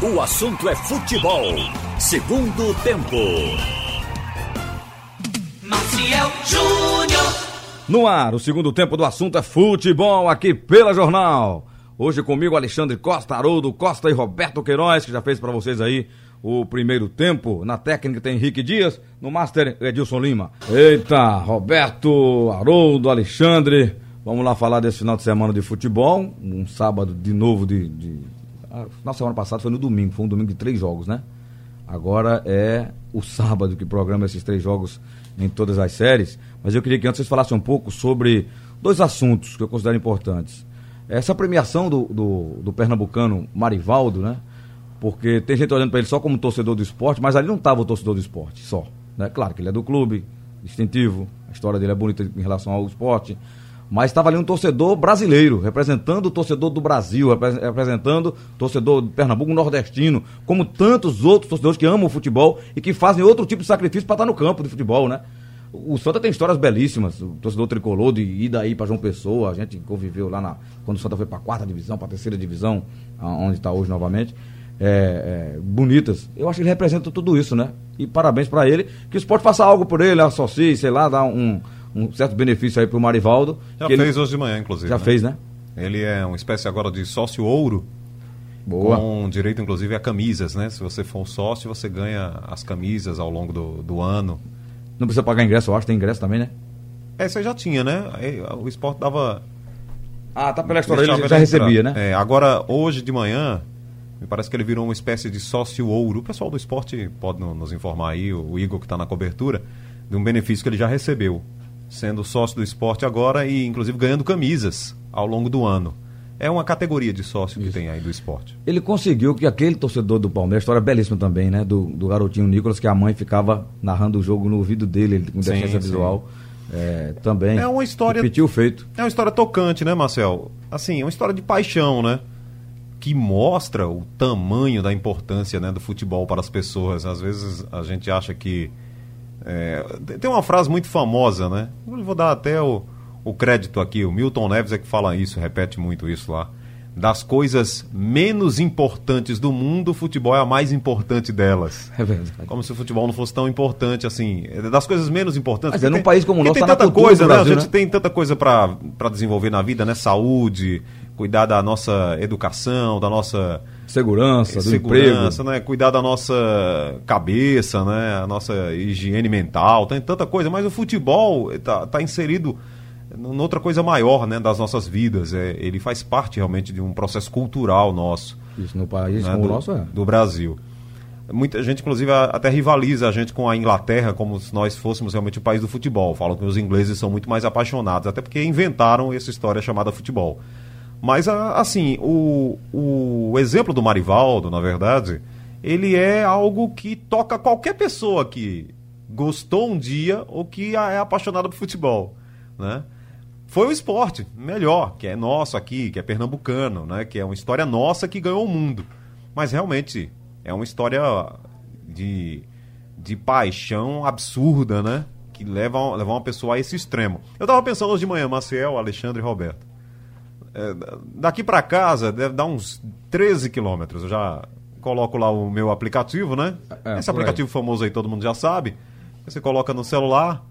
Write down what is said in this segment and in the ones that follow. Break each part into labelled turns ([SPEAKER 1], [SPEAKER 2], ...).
[SPEAKER 1] O assunto é futebol. Segundo tempo.
[SPEAKER 2] Maciel Júnior.
[SPEAKER 3] No ar, o segundo tempo do assunto é futebol aqui pela Jornal. Hoje comigo Alexandre Costa, Haroldo Costa e Roberto Queiroz, que já fez para vocês aí o primeiro tempo. Na técnica tem Henrique Dias, no Master Edilson Lima. Eita, Roberto, Haroldo, Alexandre. Vamos lá falar desse final de semana de futebol. Um sábado de novo de. de... Ah, na semana passada foi no domingo, foi um domingo de três jogos, né? Agora é o sábado que programa esses três jogos em todas as séries. Mas eu queria que antes vocês falassem um pouco sobre dois assuntos que eu considero importantes. Essa premiação do, do, do pernambucano Marivaldo, né? Porque tem gente olhando para ele só como torcedor do esporte, mas ali não estava o torcedor do esporte só. Né? Claro que ele é do clube, distintivo, a história dele é bonita em relação ao esporte. Mas estava ali um torcedor brasileiro, representando o torcedor do Brasil, representando o torcedor de Pernambuco nordestino, como tantos outros torcedores que amam o futebol e que fazem outro tipo de sacrifício para estar no campo de futebol, né? O Santa tem histórias belíssimas. O torcedor tricolor de ir daí para João Pessoa, a gente conviveu lá na, quando o Santa foi para a quarta divisão, para a terceira divisão, onde está hoje novamente. É, é, bonitas. Eu acho que ele representa tudo isso, né? E parabéns para ele. Que o esporte faça algo por ele, associe, sei lá, dá um, um certo benefício aí pro Marivaldo.
[SPEAKER 4] Já fez
[SPEAKER 3] ele...
[SPEAKER 4] hoje de manhã, inclusive.
[SPEAKER 3] Já
[SPEAKER 4] né?
[SPEAKER 3] fez, né?
[SPEAKER 4] Ele é uma espécie agora de sócio ouro.
[SPEAKER 3] Boa.
[SPEAKER 4] Com direito, inclusive, a camisas, né? Se você for um sócio, você ganha as camisas ao longo do, do ano.
[SPEAKER 3] Não precisa pagar ingresso, eu acho, tem ingresso também, né?
[SPEAKER 4] É, você já tinha, né? Aí, o esporte dava.
[SPEAKER 3] Ah, tá pela história, ele já recebia, né?
[SPEAKER 4] É, agora, hoje de manhã, me parece que ele virou uma espécie de sócio ouro. O pessoal do esporte pode nos informar aí, o Igor que está na cobertura, de um benefício que ele já recebeu, sendo sócio do esporte agora e inclusive ganhando camisas ao longo do ano. É uma categoria de sócio Isso. que tem aí do esporte.
[SPEAKER 3] Ele conseguiu que aquele torcedor do Palmeiras, história belíssima também, né? Do, do garotinho Nicolas, que a mãe ficava narrando o jogo no ouvido dele, ele com deficiência visual. É, também.
[SPEAKER 4] É uma história.
[SPEAKER 3] Repetiu feito.
[SPEAKER 4] É uma história tocante, né, Marcel? Assim, é uma história de paixão, né? que mostra o tamanho da importância né, do futebol para as pessoas. Às vezes a gente acha que. É, tem uma frase muito famosa, né? Eu vou dar até o, o crédito aqui. O Milton Neves é que fala isso, repete muito isso lá. Das coisas menos importantes do mundo, o futebol é a mais importante delas.
[SPEAKER 3] É verdade.
[SPEAKER 4] Como se o futebol não fosse tão importante assim. Das coisas menos importantes.
[SPEAKER 3] Mas é num país como o nosso,
[SPEAKER 4] tem
[SPEAKER 3] tá
[SPEAKER 4] tanta coisa,
[SPEAKER 3] Brasil,
[SPEAKER 4] né? A gente
[SPEAKER 3] né?
[SPEAKER 4] tem tanta coisa para desenvolver na vida, né? Saúde, cuidar da nossa educação, da nossa
[SPEAKER 3] segurança, do
[SPEAKER 4] segurança,
[SPEAKER 3] emprego.
[SPEAKER 4] né? Cuidar da nossa cabeça, né? A nossa higiene mental, tem tanta coisa, mas o futebol está tá inserido noutra coisa maior, né, das nossas vidas. É, ele faz parte realmente de um processo cultural nosso.
[SPEAKER 3] Isso no país
[SPEAKER 4] né,
[SPEAKER 3] como
[SPEAKER 4] do,
[SPEAKER 3] o nosso é.
[SPEAKER 4] do Brasil. Muita gente, inclusive, até rivaliza a gente com a Inglaterra, como se nós fôssemos realmente o país do futebol. Falam que os ingleses são muito mais apaixonados, até porque inventaram essa história chamada futebol. Mas, assim, o, o exemplo do Marivaldo, na verdade, ele é algo que toca qualquer pessoa que gostou um dia ou que é apaixonada por futebol, né? Foi o esporte, melhor, que é nosso aqui, que é pernambucano, né? Que é uma história nossa que ganhou o mundo. Mas realmente é uma história de, de paixão absurda, né? Que leva, leva uma pessoa a esse extremo. Eu tava pensando hoje de manhã, Maciel, Alexandre e Roberto. É, daqui para casa deve dar uns 13 quilômetros. Eu já coloco lá o meu aplicativo, né?
[SPEAKER 3] É,
[SPEAKER 4] Esse aplicativo
[SPEAKER 3] aí.
[SPEAKER 4] famoso aí todo mundo já sabe. Você coloca no celular.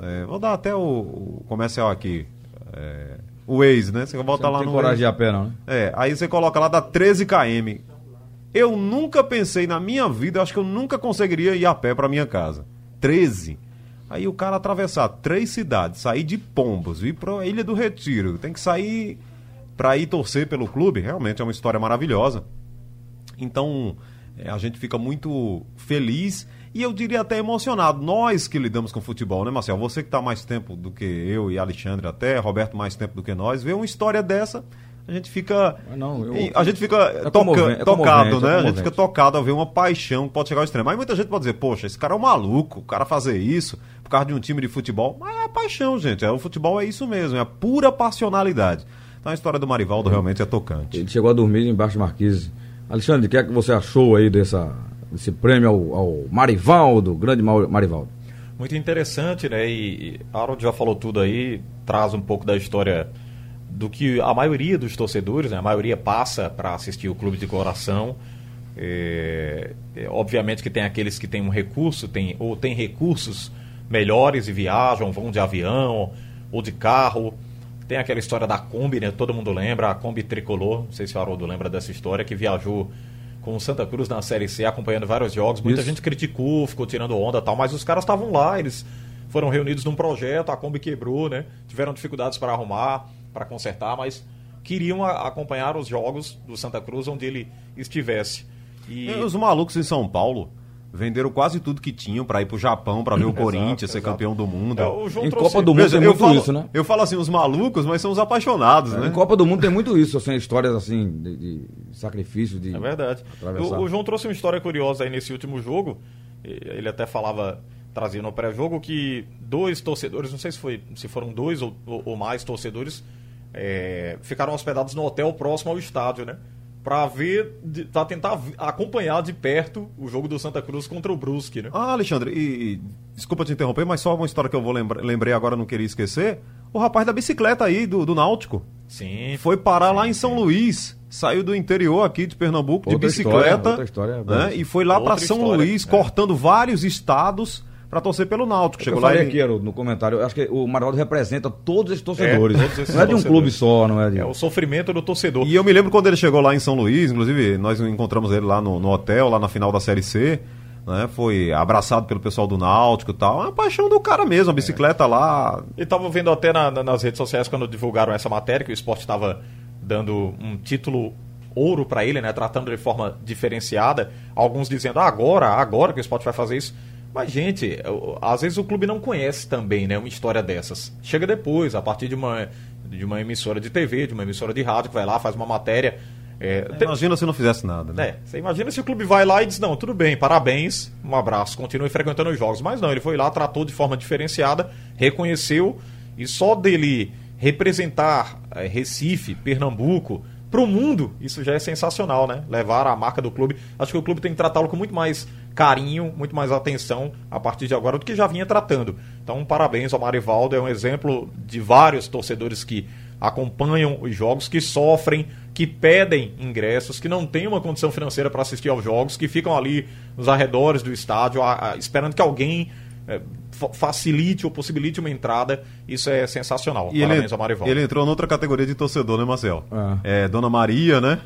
[SPEAKER 4] É, vou dar até o, o comercial aqui. É, o Waze, né? Você volta
[SPEAKER 3] Você
[SPEAKER 4] lá
[SPEAKER 3] não
[SPEAKER 4] no.
[SPEAKER 3] tem coragem
[SPEAKER 4] Waze.
[SPEAKER 3] de a pé, não, né?
[SPEAKER 4] É, aí você coloca lá, dá 13 km. Eu nunca pensei na minha vida, acho que eu nunca conseguiria ir a pé para minha casa. 13. Aí o cara atravessar três cidades, sair de Pombos, ir para Ilha do Retiro, tem que sair para ir torcer pelo clube, realmente é uma história maravilhosa. Então, é, a gente fica muito feliz e eu diria até emocionado. Nós que lidamos com futebol, né, Marcel? Você que está mais tempo do que eu e Alexandre até, Roberto mais tempo do que nós, ver uma história dessa, a gente fica.
[SPEAKER 3] Não, eu...
[SPEAKER 4] A gente fica
[SPEAKER 3] é
[SPEAKER 4] toca,
[SPEAKER 3] é
[SPEAKER 4] tocado,
[SPEAKER 3] comovente,
[SPEAKER 4] né?
[SPEAKER 3] é
[SPEAKER 4] a gente fica tocado a ver uma paixão que pode chegar ao extremo. Aí muita gente pode dizer, poxa, esse cara é um maluco, o cara fazer isso por causa de um time de futebol. Mas é a paixão, gente. É, o futebol é isso mesmo, é a pura passionalidade. Então a história do Marivaldo realmente é tocante.
[SPEAKER 3] Ele chegou a dormir embaixo de Marquise. Alexandre, o que é que você achou aí dessa, desse prêmio ao, ao Marivaldo, grande Marivaldo?
[SPEAKER 5] Muito interessante, né? E Harold já falou tudo aí, traz um pouco da história do que a maioria dos torcedores, né? a maioria passa para assistir o clube de coração. É, é, obviamente que tem aqueles que têm um recurso, tem, ou têm recursos melhores e viajam, vão de avião ou de carro. Tem aquela história da Kombi, né? Todo mundo lembra, a Kombi tricolor. Não sei se o Haroldo lembra dessa história, que viajou com o Santa Cruz na Série C, acompanhando vários jogos. Muita
[SPEAKER 3] Isso.
[SPEAKER 5] gente criticou, ficou tirando onda e tal, mas os caras estavam lá, eles foram reunidos num projeto, a Kombi quebrou, né? Tiveram dificuldades para arrumar, para consertar, mas queriam a- acompanhar os jogos do Santa Cruz onde ele estivesse. E
[SPEAKER 4] E Os malucos em São Paulo venderam quase tudo que tinham pra ir pro Japão, pra ver o Corinthians ser
[SPEAKER 5] exato.
[SPEAKER 4] campeão do mundo.
[SPEAKER 5] É, o João
[SPEAKER 3] Em
[SPEAKER 5] trouxe-
[SPEAKER 3] Copa do Mundo
[SPEAKER 4] Veja,
[SPEAKER 3] tem
[SPEAKER 4] eu
[SPEAKER 3] muito
[SPEAKER 4] falo,
[SPEAKER 3] isso, né?
[SPEAKER 4] Eu falo assim, os malucos, mas são os apaixonados, né?
[SPEAKER 3] Em Copa do Mundo tem muito isso, assim, histórias assim, de, de sacrifício, de.
[SPEAKER 5] É verdade. O, o João trouxe uma história curiosa aí nesse último jogo. Ele até falava, trazia no pré-jogo, que dois torcedores, não sei se, foi, se foram dois ou, ou- ou mais torcedores, é, ficaram hospedados no hotel próximo ao estádio, né? Pra ver, pra tentar acompanhar de perto o jogo do Santa Cruz contra o Brusque, né?
[SPEAKER 4] Ah, Alexandre, e, e desculpa te interromper, mas só uma história que eu vou lembra, lembrei agora, não queria esquecer. O rapaz da bicicleta aí, do, do Náutico,
[SPEAKER 5] Sim.
[SPEAKER 4] foi parar lá em São Luís. Saiu do interior aqui de Pernambuco
[SPEAKER 3] Outra
[SPEAKER 4] de
[SPEAKER 3] história,
[SPEAKER 4] bicicleta.
[SPEAKER 3] outra história
[SPEAKER 4] né, e foi lá pra São
[SPEAKER 5] história,
[SPEAKER 4] Luís,
[SPEAKER 5] é.
[SPEAKER 4] cortando vários estados pra torcer pelo Náutico.
[SPEAKER 3] Eu
[SPEAKER 4] Chegou lá
[SPEAKER 3] falei
[SPEAKER 4] e
[SPEAKER 3] aqui, Haroldo, no comentário, eu acho que o Maraldo representa todos esses torcedores.
[SPEAKER 5] É, todos esses
[SPEAKER 3] não é de um clube só, não é de.
[SPEAKER 5] É o sofrimento do torcedor.
[SPEAKER 4] E eu me lembro quando ele chegou lá em São Luís, inclusive nós encontramos ele lá no, no hotel, lá na final da Série C, né? Foi abraçado pelo pessoal do Náutico e tal. É uma paixão do cara mesmo, a bicicleta lá.
[SPEAKER 5] E tava vendo até na- na- nas redes sociais quando divulgaram essa matéria que o esporte estava dando um título ouro para ele, né? Tratando de forma diferenciada. Alguns dizendo, ah, agora, agora que o esporte vai fazer isso. Mas, gente, às vezes o clube não conhece também, né? Uma história dessas. Chega depois, a partir de uma, de uma emissora de TV, de uma emissora de rádio, que vai lá, faz uma matéria. É, te-
[SPEAKER 4] Imagina se não fizesse nada, né?
[SPEAKER 5] é, você imagina se o clube vai lá e diz, não, tudo bem, parabéns, um abraço, continue frequentando os jogos. Mas não, ele foi lá, tratou de forma diferenciada, reconheceu, e só dele representar eh, Recife, Pernambuco, para o mundo, isso já é sensacional, né? Levar a marca do clube. Acho que o clube tem que tratá-lo com muito mais carinho, muito mais atenção a partir de agora do que já vinha tratando. Então, parabéns ao Marivaldo, é um exemplo de vários torcedores que acompanham os jogos, que sofrem, que pedem ingressos, que não têm uma condição financeira para assistir aos jogos, que ficam ali nos arredores do estádio, a- a- esperando que alguém fa- facilite ou possibilite uma entrada. Isso é sensacional.
[SPEAKER 4] E ele,
[SPEAKER 5] Parabéns ao Marivaldo.
[SPEAKER 4] ele entrou noutra categoria de torcedor, né, Marcel?
[SPEAKER 3] É.
[SPEAKER 4] É, Dona Maria, né?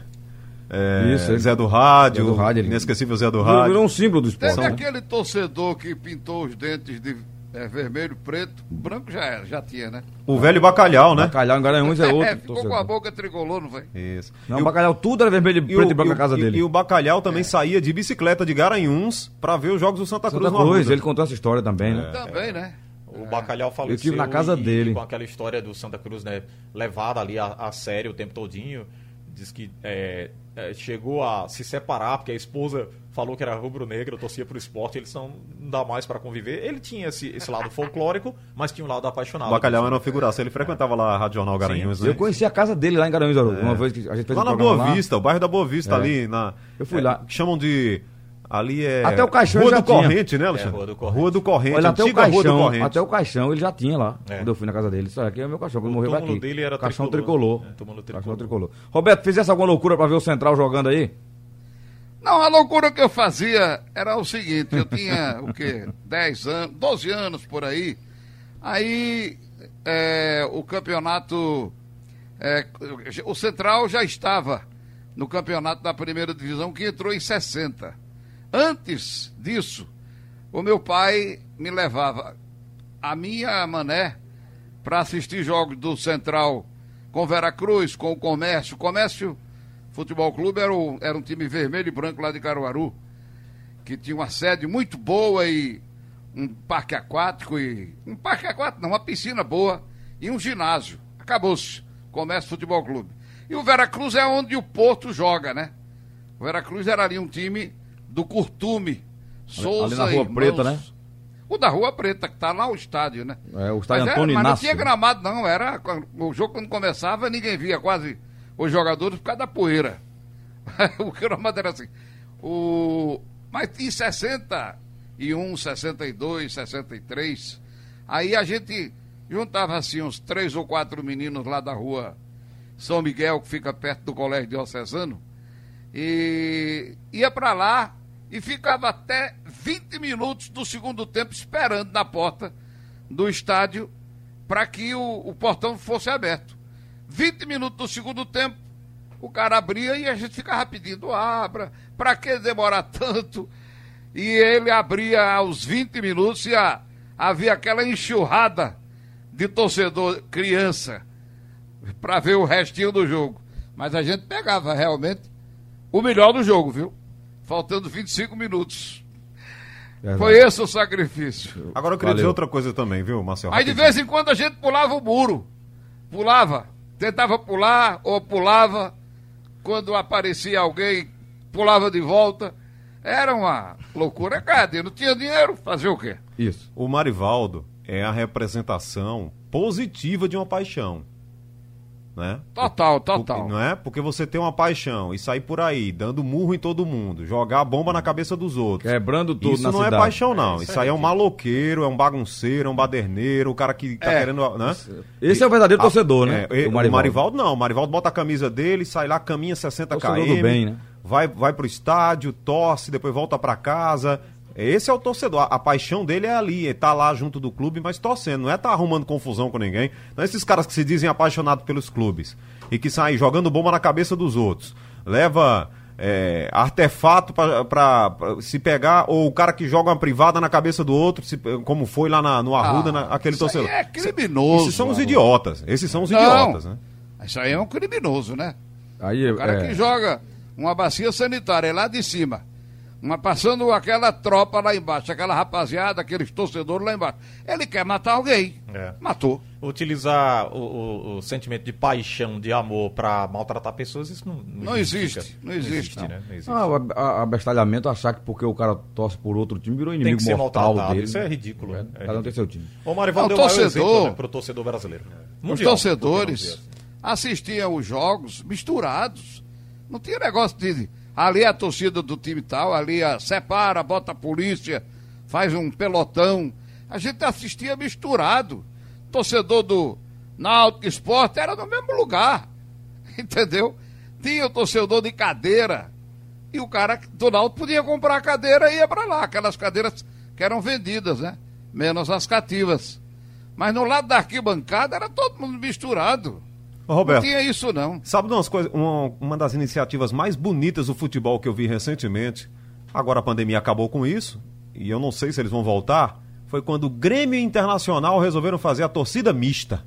[SPEAKER 4] É,
[SPEAKER 3] Isso, ele-
[SPEAKER 4] Zé do Rádio,
[SPEAKER 3] Zé do Rádio, ele-
[SPEAKER 4] inesquecível Zé do
[SPEAKER 3] Virou,
[SPEAKER 4] Rádio.
[SPEAKER 3] virou um símbolo do esporte.
[SPEAKER 6] Teve
[SPEAKER 3] né?
[SPEAKER 6] aquele torcedor que pintou os dentes de é, vermelho, preto, branco já era, já tinha, né?
[SPEAKER 4] O velho Bacalhau, né?
[SPEAKER 3] Bacalhau em Garanhuns é outro.
[SPEAKER 6] ficou com
[SPEAKER 3] torcedor.
[SPEAKER 6] a boca tricolor, não foi?
[SPEAKER 4] Isso.
[SPEAKER 3] Não,
[SPEAKER 4] E
[SPEAKER 3] o bacalhau tudo era vermelho,
[SPEAKER 4] E
[SPEAKER 3] preto e
[SPEAKER 4] o,
[SPEAKER 3] branco
[SPEAKER 4] e
[SPEAKER 3] na casa
[SPEAKER 4] o-
[SPEAKER 3] dele.
[SPEAKER 4] E o Bacalhau também saía de bicicleta de Garanhuns pra ver os jogos do Santa Cruz
[SPEAKER 3] Santa
[SPEAKER 4] no
[SPEAKER 3] Cruz, ele contou essa história também, né?
[SPEAKER 6] Também, né?
[SPEAKER 5] O Bacalhau faleceu.
[SPEAKER 3] Eu tive na casa
[SPEAKER 5] e-
[SPEAKER 3] dele.
[SPEAKER 5] E com aquela história do Santa Cruz, né? Levada ali a, a sério o tempo todinho. Diz que é, é, chegou a se separar, porque a esposa falou que era rubro-negra, torcia pro esporte, eles não, não dá mais para conviver. Ele tinha esse, esse lado folclórico, mas tinha um lado apaixonado.
[SPEAKER 4] O Bacalhau era uma figuraça, ele frequentava lá a Rádio Jornal Garanhuns, né?
[SPEAKER 3] Eu conheci a casa dele lá em Garanhuns, Haroldo, uma vez que a gente fez
[SPEAKER 4] Lá
[SPEAKER 3] um
[SPEAKER 4] na Boa
[SPEAKER 3] lá.
[SPEAKER 4] Vista, o bairro da Boa Vista,
[SPEAKER 3] É.
[SPEAKER 4] ali na...
[SPEAKER 3] Eu fui
[SPEAKER 4] é,
[SPEAKER 3] lá.
[SPEAKER 4] que chamam de... Ali é...
[SPEAKER 3] Até o caixão
[SPEAKER 4] Rua
[SPEAKER 3] já
[SPEAKER 4] do
[SPEAKER 3] tinha.
[SPEAKER 4] Corrente, né, Alexandre?
[SPEAKER 5] É, Rua do Corrente.
[SPEAKER 4] Rua do Corrente,
[SPEAKER 3] Olha, até o
[SPEAKER 4] antiga Rua do
[SPEAKER 3] caixão,
[SPEAKER 4] Corrente.
[SPEAKER 3] até o caixão ele já tinha lá,
[SPEAKER 5] É.
[SPEAKER 3] quando eu fui na casa dele. Isso aqui é o meu cachorro, que
[SPEAKER 5] O
[SPEAKER 3] morreu aqui.
[SPEAKER 5] dele era
[SPEAKER 3] caixão
[SPEAKER 5] tricolor.
[SPEAKER 3] tricolor.
[SPEAKER 5] É, túmulo
[SPEAKER 3] Caixão
[SPEAKER 5] tricolor.
[SPEAKER 3] tricolor. Roberto, fizesse alguma loucura pra ver o Central jogando aí?
[SPEAKER 6] Não, a loucura que eu fazia era o seguinte, eu tinha o quê? 10 anos, 12 anos por aí. Aí é, o campeonato. é, o Central já estava no campeonato da primeira divisão que entrou em 60. Antes disso, o meu pai me levava a minha mané para assistir jogos do Central com Veracruz, com o Comércio. O Comércio Futebol Clube era, era um time vermelho e branco lá de Caruaru, que tinha uma sede muito boa e um parque aquático e. Um parque aquático, não, uma piscina boa e um ginásio. Acabou-se. Comércio Futebol Clube. E o Veracruz é onde o Porto joga, né? O Veracruz era ali um time do Curtume. Souza
[SPEAKER 3] na Rua
[SPEAKER 6] Irmãos.
[SPEAKER 3] Preta, né?
[SPEAKER 6] O da Rua Preta, que tá lá o estádio, né?
[SPEAKER 3] É, o estádio
[SPEAKER 6] mas,
[SPEAKER 3] Antônio
[SPEAKER 6] mas não tinha gramado, não. Era, o jogo, quando começava, ninguém via quase os jogadores por causa da poeira. o gramado era assim. O... Mas em 61, 62, 63, aí a gente juntava assim uns três ou quatro meninos lá da rua São Miguel, que fica perto do Colégio Diocesano, E ia para lá e ficava até 20 minutos do segundo tempo esperando na porta do estádio para que o, o portão fosse aberto. 20 minutos do segundo tempo, o cara abria e a gente ficava pedindo, abra, para que demorar tanto? E ele abria aos 20 minutos e a, havia aquela enxurrada de torcedor criança para ver o restinho do jogo. Mas a gente pegava realmente o melhor do jogo, viu? Faltando 25 minutos.
[SPEAKER 3] Verdade.
[SPEAKER 6] Foi esse o sacrifício.
[SPEAKER 4] Agora eu queria
[SPEAKER 3] Valeu.
[SPEAKER 4] dizer outra coisa também, viu, Marcelo?
[SPEAKER 6] Aí de vez em quando a gente pulava o muro. Pulava. Tentava pular ou pulava. Quando aparecia alguém, pulava de volta. Era uma loucura. Cadê? Não tinha dinheiro? Fazer o quê?
[SPEAKER 3] Isso.
[SPEAKER 4] O Marivaldo é a representação positiva de uma paixão. Né?
[SPEAKER 6] Total, total.
[SPEAKER 4] não é? Porque você tem uma paixão e sair por aí dando murro em todo mundo, jogar bomba na cabeça dos outros.
[SPEAKER 3] Quebrando tudo
[SPEAKER 4] Isso
[SPEAKER 3] na
[SPEAKER 4] não
[SPEAKER 3] cidade.
[SPEAKER 4] é paixão, não. isso aí é um maloqueiro, é um bagunceiro, é um baderneiro, o cara que tá
[SPEAKER 6] É.
[SPEAKER 4] querendo. Né?
[SPEAKER 3] Esse é o verdadeiro torcedor, né?
[SPEAKER 4] É,
[SPEAKER 3] do
[SPEAKER 4] o Marivaldo. não. O Marivaldo bota a camisa dele, sai lá, caminha 60
[SPEAKER 3] Torcedor
[SPEAKER 4] km.
[SPEAKER 3] bem, né?
[SPEAKER 4] Vai, vai pro estádio, torce, depois volta pra casa. Esse é o torcedor. A, a paixão dele é ali, é tá lá junto do clube, mas torcendo. Não é tá arrumando confusão com ninguém. Não é esses caras que se dizem apaixonados pelos clubes e que saem jogando bomba na cabeça dos outros. Leva é, artefato pra se pegar, ou o cara que joga uma privada na cabeça do outro, se- como foi lá na- no Arruda,
[SPEAKER 6] Ah,
[SPEAKER 4] na- aquele
[SPEAKER 6] isso aí
[SPEAKER 4] torcedor.
[SPEAKER 6] é criminoso.
[SPEAKER 4] Esses são os idiotas. Esses são os
[SPEAKER 6] Não.
[SPEAKER 4] idiotas, né?
[SPEAKER 6] Isso aí é um criminoso, né?
[SPEAKER 3] Aí,
[SPEAKER 6] O cara
[SPEAKER 3] é,
[SPEAKER 6] que joga uma bacia sanitária lá de cima, uma, passando aquela tropa lá embaixo, aquela rapaziada, aqueles torcedores lá embaixo. Ele quer matar alguém.
[SPEAKER 5] É.
[SPEAKER 6] Matou.
[SPEAKER 5] Utilizar o, o- o sentimento de paixão, de amor pra maltratar pessoas, isso não,
[SPEAKER 6] Não existe, não existe, não.
[SPEAKER 5] né? Não existe.
[SPEAKER 3] Ah, o abestalhamento, achar que porque o cara torce por outro time virou
[SPEAKER 5] Tem
[SPEAKER 3] inimigo
[SPEAKER 5] que ser
[SPEAKER 3] mortal
[SPEAKER 5] maltratado.
[SPEAKER 3] dele.
[SPEAKER 5] Isso é ridículo.
[SPEAKER 3] É,
[SPEAKER 5] É
[SPEAKER 3] Cada um tem seu time.
[SPEAKER 5] O Marivaldo
[SPEAKER 6] Não,
[SPEAKER 5] deu o
[SPEAKER 6] torcedor-
[SPEAKER 5] exemplo né, pro torcedor brasileiro.
[SPEAKER 6] Os
[SPEAKER 5] Mundial,
[SPEAKER 6] torcedores
[SPEAKER 5] que não dizer assim?
[SPEAKER 6] assistiam os jogos misturados. Não tinha negócio de ali é a torcida do time tal, ali a, separa, bota a polícia, faz um pelotão. A gente assistia misturado. Torcedor do Náutico Esporte era no mesmo lugar. Entendeu? Tinha o torcedor de cadeira. E o cara do Náutico podia comprar a cadeira e ia para lá. Aquelas cadeiras que eram vendidas, né? Menos as cativas. Mas no lado da arquibancada era todo mundo misturado.
[SPEAKER 4] Ô, Roberto,
[SPEAKER 6] Não tinha isso, não.
[SPEAKER 4] sabe de umas coisas, uma, uma das iniciativas mais bonitas do futebol que eu vi recentemente? Agora a pandemia acabou com isso, e eu não sei se eles vão voltar. Foi quando o Grêmio Internacional resolveram fazer a torcida mista.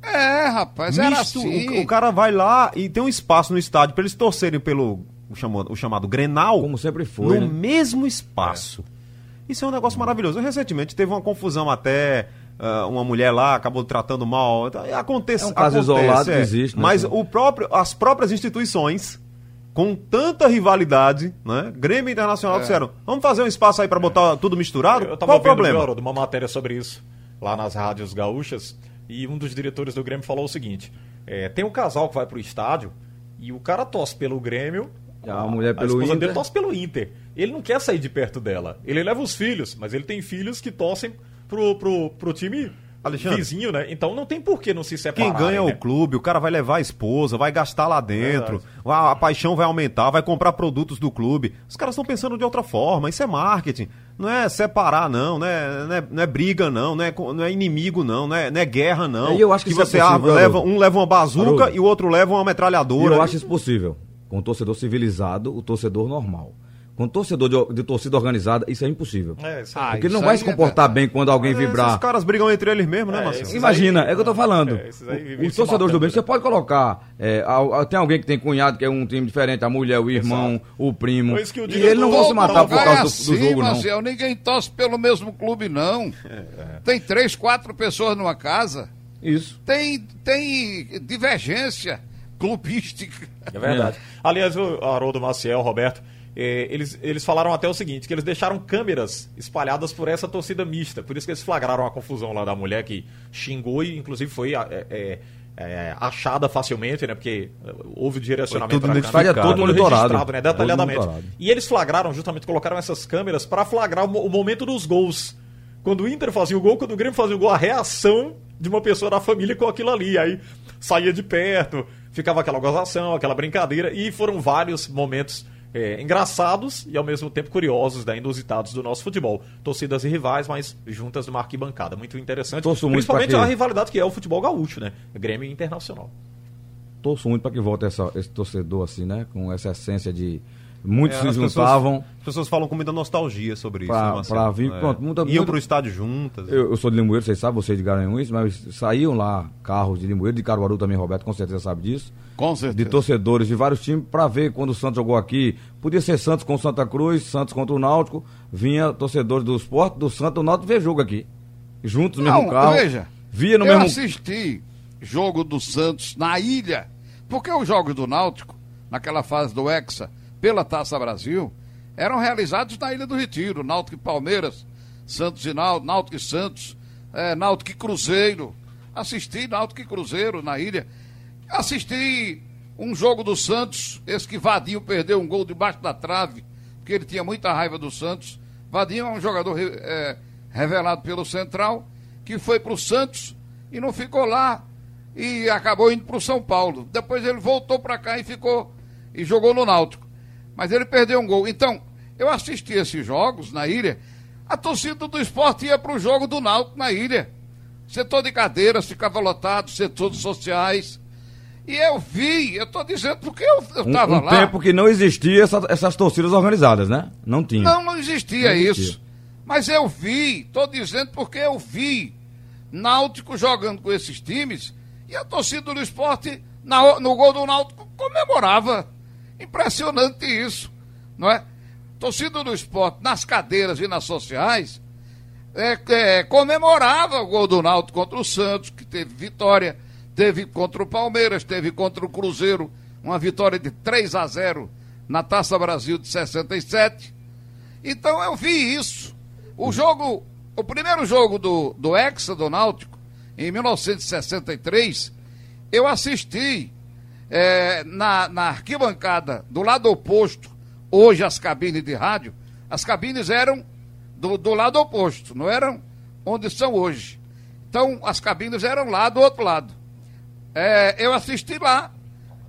[SPEAKER 6] É, rapaz, era
[SPEAKER 4] Misto,
[SPEAKER 6] assim.
[SPEAKER 4] o, o cara vai lá e tem um espaço no estádio para eles torcerem pelo o chamado, o chamado Grenal.
[SPEAKER 3] Como sempre foi,
[SPEAKER 4] No
[SPEAKER 3] né?
[SPEAKER 4] mesmo espaço. Isso é um negócio maravilhoso. Recentemente teve uma confusão até. Ah, uma mulher lá acabou tratando mal. Então, Acontece,
[SPEAKER 3] É um caso
[SPEAKER 4] acontece,
[SPEAKER 3] isolado que
[SPEAKER 4] é.
[SPEAKER 3] existe, né?
[SPEAKER 4] Mas o próprio, as próprias instituições, com tanta rivalidade, né? Grêmio e Internacional disseram: vamos fazer um espaço aí para botar tudo misturado?
[SPEAKER 5] Eu tava
[SPEAKER 4] Qual o problema?
[SPEAKER 5] Haroldo, uma matéria sobre isso lá nas rádios gaúchas e um dos diretores do Grêmio falou o seguinte: é, tem um casal que vai pro estádio e o cara tosse pelo Grêmio.
[SPEAKER 3] A mulher pelo
[SPEAKER 5] esposa
[SPEAKER 3] Inter.
[SPEAKER 5] dele tosse pelo Inter. Ele não quer sair de perto dela. Ele leva os filhos, mas ele tem filhos que tossem pro, pro, pro time
[SPEAKER 4] Alexandre.
[SPEAKER 5] vizinho, né? Então não tem por que não se separar.
[SPEAKER 4] Quem ganha é
[SPEAKER 5] né?
[SPEAKER 4] o clube, o cara vai levar a esposa, vai gastar lá dentro, a, a paixão vai aumentar, vai comprar produtos do clube. Os caras estão pensando de outra forma, isso é marketing. Não é separar, não, não é, não é, não é briga, não, não é, não é inimigo, não, não é, não é guerra, não.
[SPEAKER 3] E eu acho que isso é
[SPEAKER 4] você
[SPEAKER 3] possível,
[SPEAKER 4] ah, leva, um leva uma bazuca
[SPEAKER 3] Haroldo.
[SPEAKER 4] e o outro leva uma metralhadora.
[SPEAKER 3] eu acho isso possível. Com o torcedor civilizado, o torcedor normal. Com torcedor de, de torcida organizada, isso é impossível.
[SPEAKER 5] É, isso
[SPEAKER 6] Ah,
[SPEAKER 3] Porque ele não vai se
[SPEAKER 6] é
[SPEAKER 3] comportar
[SPEAKER 6] verdade.
[SPEAKER 3] bem quando alguém
[SPEAKER 4] É,
[SPEAKER 3] vibrar.
[SPEAKER 4] Esses caras brigam entre eles mesmo, né,
[SPEAKER 5] É,
[SPEAKER 4] Marcelo?
[SPEAKER 3] Imagina,
[SPEAKER 5] aí-
[SPEAKER 3] é o que eu tô falando.
[SPEAKER 5] É,
[SPEAKER 3] Os torcedores do bem,
[SPEAKER 5] né?
[SPEAKER 3] você pode colocar. é, tem alguém que tem cunhado que é um time diferente, a mulher, o irmão, o primo. E eles não vão se matar por causa
[SPEAKER 6] é
[SPEAKER 3] do, do
[SPEAKER 6] assim,
[SPEAKER 3] jogo, não.
[SPEAKER 6] Marcel, ninguém torce pelo mesmo clube, não.
[SPEAKER 5] É,
[SPEAKER 6] Tem três, quatro pessoas numa casa.
[SPEAKER 3] Isso.
[SPEAKER 6] Tem, tem divergência clubística.
[SPEAKER 5] É verdade. Aliás, o Haroldo Maciel, o Roberto, eh, eles, eles falaram até o seguinte, que eles deixaram câmeras espalhadas por essa torcida mista. Por isso que eles flagraram a confusão lá da mulher que xingou e, inclusive, foi eh, eh, eh, achada facilmente, né? Porque eh, houve direcionamento
[SPEAKER 4] identificado.
[SPEAKER 5] câmera.
[SPEAKER 3] Tudo monitorado.
[SPEAKER 5] registrado, né? Detalhadamente.
[SPEAKER 3] Tudo monitorado.
[SPEAKER 5] E eles flagraram, justamente, colocaram essas câmeras para flagrar o, o momento dos gols. Quando o Inter fazia o gol, quando o Grêmio fazia o gol, a reação de uma pessoa da família com aquilo ali. Aí saía de perto, ficava aquela gozação, aquela brincadeira, e foram vários momentos é, engraçados e ao mesmo tempo curiosos, né, inusitados do nosso futebol. Torcidas e rivais, mas juntas numa arquibancada. Muito interessante.
[SPEAKER 3] Torço muito
[SPEAKER 5] Principalmente a rivalidade que é o futebol gaúcho, né? Grêmio Internacional.
[SPEAKER 3] Torço muito para que volte essa- esse torcedor assim, né? Com essa essência de. Muitos
[SPEAKER 4] É,
[SPEAKER 3] se
[SPEAKER 4] as pessoas-
[SPEAKER 3] juntavam.
[SPEAKER 4] As pessoas falam com muita nostalgia sobre isso.
[SPEAKER 3] Pra-
[SPEAKER 4] né, Marcelo?
[SPEAKER 3] pra vir- pronto, muita-
[SPEAKER 4] Iam
[SPEAKER 3] muita-
[SPEAKER 4] pro estádio juntas.
[SPEAKER 3] Eu, eu sou de Limoeiro, vocês sabem, vocês de Garanhuns, mas saíam lá carros de Limoeiro, de Caruaru também, Roberto, com certeza sabe disso.
[SPEAKER 6] Com
[SPEAKER 3] De
[SPEAKER 6] certeza.
[SPEAKER 3] torcedores de vários times para ver quando o Santos jogou aqui. Podia ser Santos com Santa Cruz, Santos contra o Náutico. Vinha torcedores do esporte, do Santos, do Náutico ver jogo aqui. Juntos no
[SPEAKER 6] Não,
[SPEAKER 3] mesmo carro.
[SPEAKER 6] veja.
[SPEAKER 3] Via no
[SPEAKER 6] eu
[SPEAKER 3] mesmo.
[SPEAKER 6] assisti jogo do Santos na ilha, porque os jogos do Náutico, naquela fase do Hexa, pela Taça Brasil, eram realizados na Ilha do Retiro, Náutico e Palmeiras, Santos e Náutico, Náutico e Santos, eh, Náutico e Cruzeiro. Assisti Náutico e Cruzeiro na ilha. Assisti um jogo do Santos, esse que Vadinho perdeu um gol debaixo da trave, porque ele tinha muita raiva do Santos. Vadinho é um jogador eh, revelado pelo Central, que foi para o Santos e não ficou lá e acabou indo para o São Paulo. Depois ele voltou para cá e ficou e jogou no Náutico. Mas ele perdeu um gol. Então, eu assisti esses jogos na ilha. A torcida do esporte ia para o jogo do Náutico na ilha. Setor de cadeiras ficava lotado, setores sociais. E eu vi, eu estou dizendo porque eu
[SPEAKER 3] Um,
[SPEAKER 6] estava
[SPEAKER 3] um
[SPEAKER 6] lá.
[SPEAKER 3] tempo que não existia essa- essas torcidas organizadas, né? Não tinha.
[SPEAKER 6] Não, não existia
[SPEAKER 3] Não existia.
[SPEAKER 6] isso. Mas eu vi, estou dizendo porque eu vi Náutico jogando com esses times e a torcida do esporte na no gol do Náutico comemorava. Impressionante isso, não é? Torcida do esporte nas cadeiras e nas sociais é, é, comemorava o gol do Náutico contra o Santos, que teve vitória, teve contra o Palmeiras, teve contra o Cruzeiro, uma vitória de 3 a 0 na Taça Brasil de 67. Então eu vi isso. O jogo, o primeiro jogo do, do Hexa do Náutico, em 1963, eu assisti é, na, na arquibancada, do lado oposto, hoje as cabines de rádio, as cabines eram do, do lado oposto, não eram onde são hoje. Então as cabines eram lá do outro lado. É, eu assisti lá